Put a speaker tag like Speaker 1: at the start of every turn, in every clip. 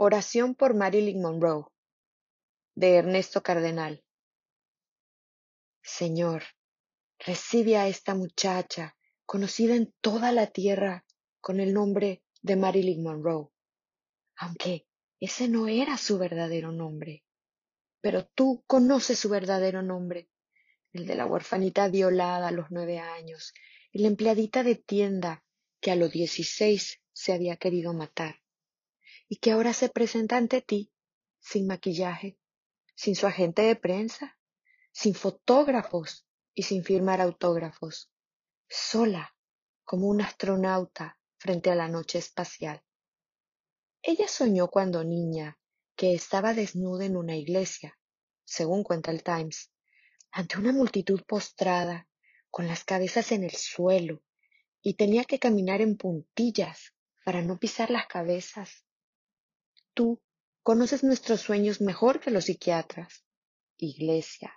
Speaker 1: Oración por Marilyn Monroe de Ernesto Cardenal. Señor, recibe a esta muchacha, conocida en toda la tierra con el nombre de Marilyn Monroe, aunque ese no era su verdadero nombre. Pero tú conoces su verdadero nombre, el de la huerfanita violada a los nueve años y la empleadita de tienda que a los dieciséis se había querido matar y que ahora se presenta ante ti sin maquillaje, sin su agente de prensa, sin fotógrafos y sin firmar autógrafos, sola como un astronauta frente a la noche espacial. Ella soñó cuando niña que estaba desnuda en una iglesia, según cuenta el Times, ante una multitud postrada, con las cabezas en el suelo, y tenía que caminar en puntillas para no pisar las cabezas. Tú conoces nuestros sueños mejor que los psiquiatras. Iglesia,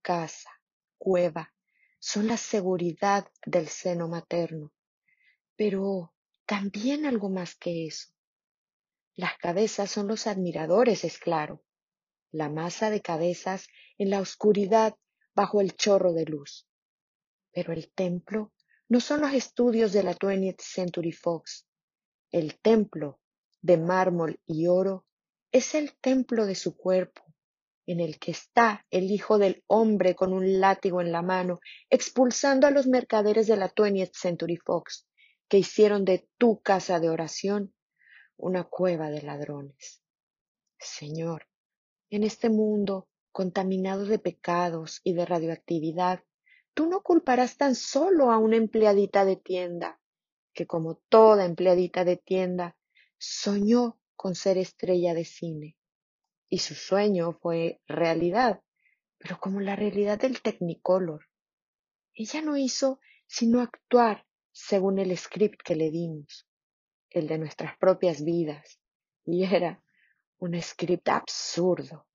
Speaker 1: casa, cueva, son la seguridad del seno materno, pero también algo más que eso. Las cabezas son los admiradores, es claro, la masa de cabezas en la oscuridad bajo el chorro de luz. Pero el templo no son los estudios de la 20th Century Fox. El templo de mármol y oro es el templo de su cuerpo, en el que está el Hijo del Hombre con un látigo en la mano, expulsando a los mercaderes de la 20th Century Fox, que hicieron de tu casa de oración una cueva de ladrones. Señor, en este mundo contaminado de pecados y de radioactividad, tú no culparás tan solo a una empleadita de tienda, que como toda empleadita de tienda, soñó con ser estrella de cine. Y su sueño fue realidad, pero como la realidad del Technicolor. Ella no hizo sino actuar según el script que le dimos, el de nuestras propias vidas, y era un script absurdo.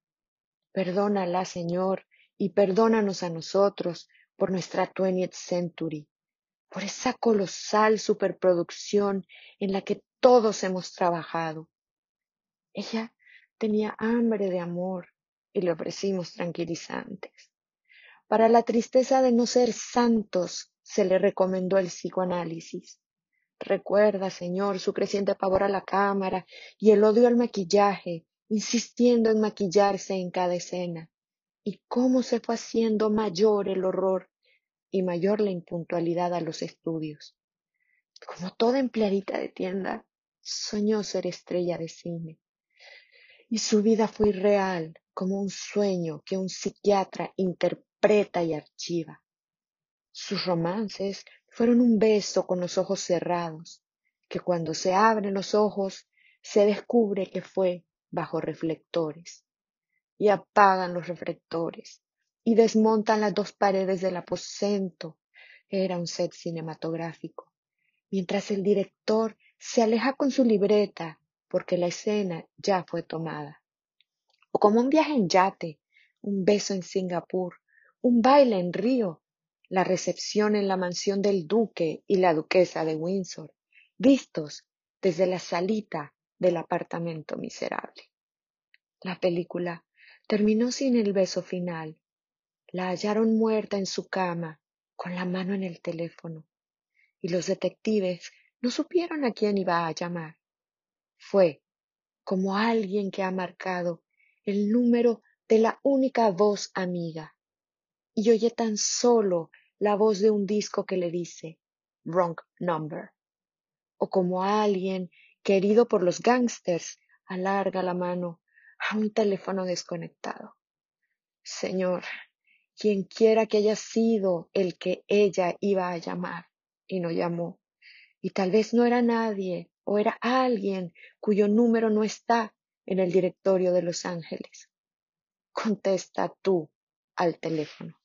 Speaker 1: Perdónala, Señor, y perdónanos a nosotros por nuestra 20th century, por esa colosal superproducción en la que todos hemos trabajado. Ella tenía hambre de amor y le ofrecimos tranquilizantes. Para la tristeza de no ser santos se le recomendó el psicoanálisis. Recuerda, Señor, su creciente pavor a la cámara y el odio al maquillaje, insistiendo en maquillarse en cada escena, y cómo se fue haciendo mayor el horror y mayor la impuntualidad a los estudios. Como toda empleadita de tienda, soñó ser estrella de cine. Y su vida fue irreal, como un sueño que un psiquiatra interpreta y archiva. Sus romances fueron un beso con los ojos cerrados, que cuando se abren los ojos se descubre que fue bajo reflectores. Y apagan los reflectores y desmontan las dos paredes del aposento. Era un set cinematográfico. Mientras el director se aleja con su libreta porque la escena ya fue tomada. O como un viaje en yate, un beso en Singapur, un baile en Río, la recepción en la mansión del duque y la duquesa de Windsor, vistos desde la salita del apartamento miserable. La película terminó sin el beso final. La hallaron muerta en su cama, con la mano en el teléfono, y los detectives no supieron a quién iba a llamar. Fue como alguien que ha marcado el número de la única voz amiga y oye tan solo la voz de un disco que le dice wrong number. O como alguien que herido por los gangsters alarga la mano a un teléfono desconectado. Señor, quien quiera que haya sido el que ella iba a llamar y no llamó, y tal vez no era nadie o era alguien cuyo número no está en el directorio de Los Ángeles. Contesta tú al teléfono.